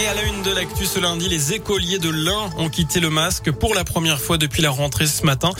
Et à la une de l'actu ce lundi, les écoliers de l'Ain ont quitté le masque pour la première fois depuis la rentrée ce matin.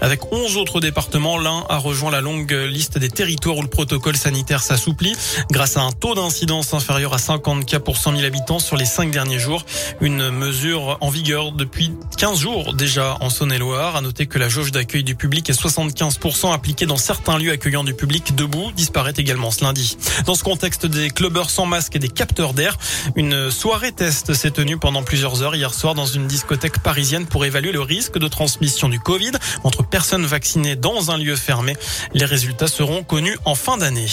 Avec 11 autres départements, l'Ain a rejoint la longue liste des territoires où le protocole sanitaire s'assouplit grâce à un taux d'incidence inférieur à 50 cas pour 100 000 habitants sur les cinq derniers jours. Une mesure en vigueur depuis 15 jours déjà en Saône-et-Loire. À noter que la jauge d'accueil du public est 75% appliquée dans certains lieux accueillant du public debout disparaît également ce lundi. Dans ce contexte des clubbers sans masque et des capteurs d'air, une soirée test s'est tenu pendant plusieurs heures hier soir dans une discothèque parisienne pour évaluer le risque de transmission du Covid entre personnes vaccinées dans un lieu fermé. Les résultats seront connus en fin d'année.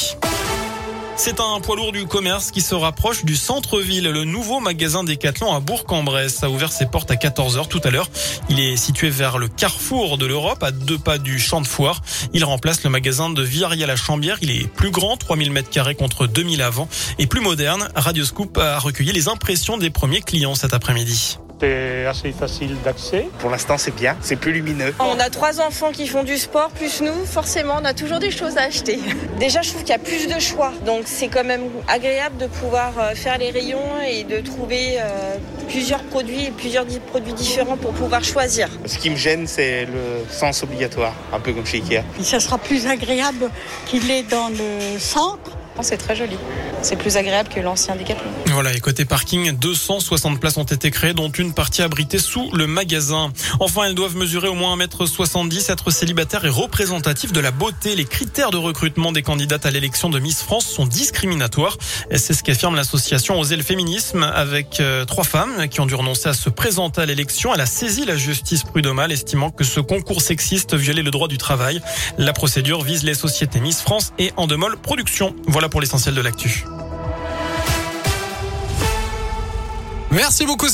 C'est un poids lourd du commerce qui se rapproche du centre-ville. Le nouveau magasin Decathlon à Bourg-en-Bresse a ouvert ses portes à 14h tout à l'heure. Il est situé vers le carrefour de l'Europe, à deux pas du champ de foire. Il remplace le magasin de Virial-la-Chambière. Il est plus grand, 3000 mètres carrés contre 2000 avant, et plus moderne. Radioscoop a recueilli les impressions des premiers clients cet après-midi. C'est assez facile d'accès. Pour l'instant, c'est bien, c'est plus lumineux. On a trois enfants qui font du sport, plus nous, forcément, on a toujours des choses à acheter. Déjà, je trouve qu'il y a plus de choix, donc c'est quand même agréable de pouvoir euh, faire les rayons et de trouver euh, plusieurs produits et plusieurs produits différents pour pouvoir choisir. Ce qui me gêne, c'est le sens obligatoire, un peu comme chez Ikea. Ça sera plus agréable qu'il est dans le centre c'est très joli. C'est plus agréable que l'ancien Decathlon. Voilà, et côté parking, 260 places ont été créées, dont une partie abritée sous le magasin. Enfin, elles doivent mesurer au moins 1m70, être célibataires et représentatifs de la beauté. Les critères de recrutement des candidates à l'élection de Miss France sont discriminatoires. C'est ce qu'affirme l'association Oser le féminisme avec euh, trois femmes qui ont dû renoncer à se présenter à l'élection. Elle a saisi la justice prud'homale, estimant que ce concours sexiste violait le droit du travail. La procédure vise les sociétés Miss France et Endemol Productions. Voilà pour l'essentiel de l'actu. Merci beaucoup.